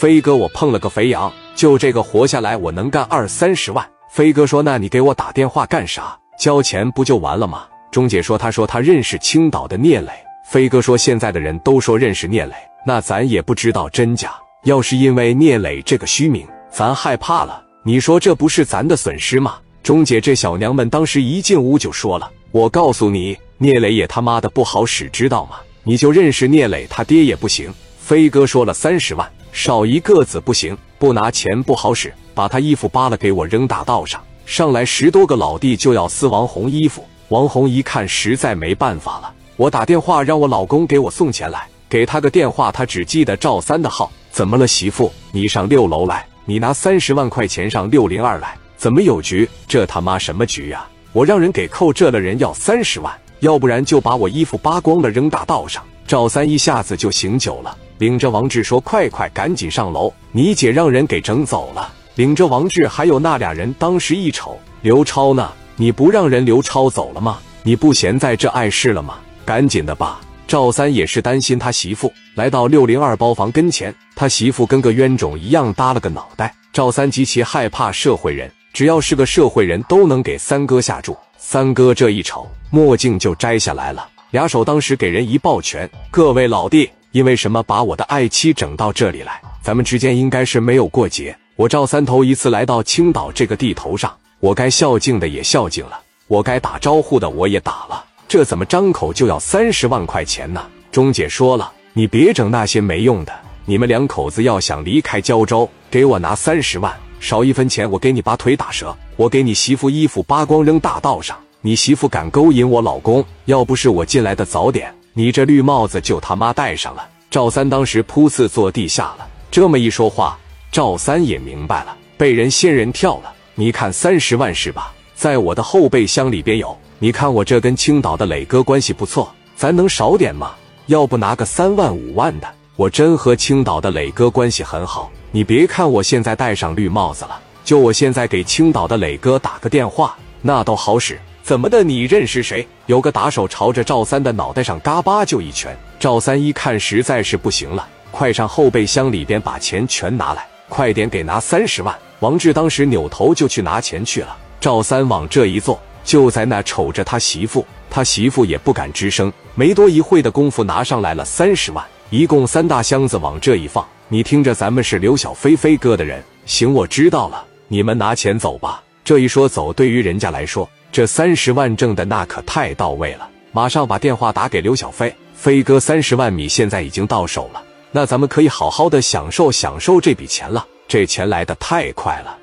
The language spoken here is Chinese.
飞哥，我碰了个肥羊，就这个活下来，我能干二三十万。飞哥说：“那你给我打电话干啥？交钱不就完了吗？”钟姐说：“他说他认识青岛的聂磊。”飞哥说：“现在的人都说认识聂磊，那咱也不知道真假。要是因为聂磊这个虚名，咱害怕了，你说这不是咱的损失吗？”钟姐这小娘们当时一进屋就说了：“我告诉你，聂磊也他妈的不好使，知道吗？你就认识聂磊他爹也不行。”飞哥说了三十万，少一个子不行，不拿钱不好使。把他衣服扒了给我扔大道上，上来十多个老弟就要撕王红衣服。王红一看实在没办法了，我打电话让我老公给我送钱来，给他个电话，他只记得赵三的号。怎么了，媳妇？你上六楼来，你拿三十万块钱上六零二来。怎么有局？这他妈什么局呀？我让人给扣这了，人要三十万，要不然就把我衣服扒光了扔大道上。赵三一下子就醒酒了。领着王志说：“快快，赶紧上楼！你姐让人给整走了。”领着王志还有那俩人，当时一瞅，刘超呢？你不让人刘超走了吗？你不嫌在这碍事了吗？赶紧的吧！赵三也是担心他媳妇，来到六零二包房跟前，他媳妇跟个冤种一样耷了个脑袋。赵三极其害怕社会人，只要是个社会人都能给三哥下注。三哥这一瞅，墨镜就摘下来了，俩手当时给人一抱拳：“各位老弟。”因为什么把我的爱妻整到这里来？咱们之间应该是没有过节。我赵三头一次来到青岛这个地头上，我该孝敬的也孝敬了，我该打招呼的我也打了。这怎么张口就要三十万块钱呢？钟姐说了，你别整那些没用的。你们两口子要想离开胶州，给我拿三十万，少一分钱我给你把腿打折，我给你媳妇衣服扒光扔大道上。你媳妇敢勾引我老公，要不是我进来的早点。你这绿帽子就他妈戴上了！赵三当时噗呲坐地下了。这么一说话，赵三也明白了，被人仙人跳了。你看三十万是吧？在我的后备箱里边有。你看我这跟青岛的磊哥关系不错，咱能少点吗？要不拿个三万五万的？我真和青岛的磊哥关系很好。你别看我现在戴上绿帽子了，就我现在给青岛的磊哥打个电话，那都好使。怎么的？你认识谁？有个打手朝着赵三的脑袋上嘎巴就一拳。赵三一看实在是不行了，快上后备箱里边把钱全拿来，快点给拿三十万。王志当时扭头就去拿钱去了。赵三往这一坐，就在那瞅着他媳妇，他媳妇也不敢吱声。没多一会的功夫，拿上来了三十万，一共三大箱子往这一放。你听着，咱们是刘小飞飞哥的人，行，我知道了，你们拿钱走吧。这一说走，对于人家来说。这三十万挣的那可太到位了，马上把电话打给刘小飞，飞哥，三十万米现在已经到手了，那咱们可以好好的享受享受这笔钱了，这钱来的太快了。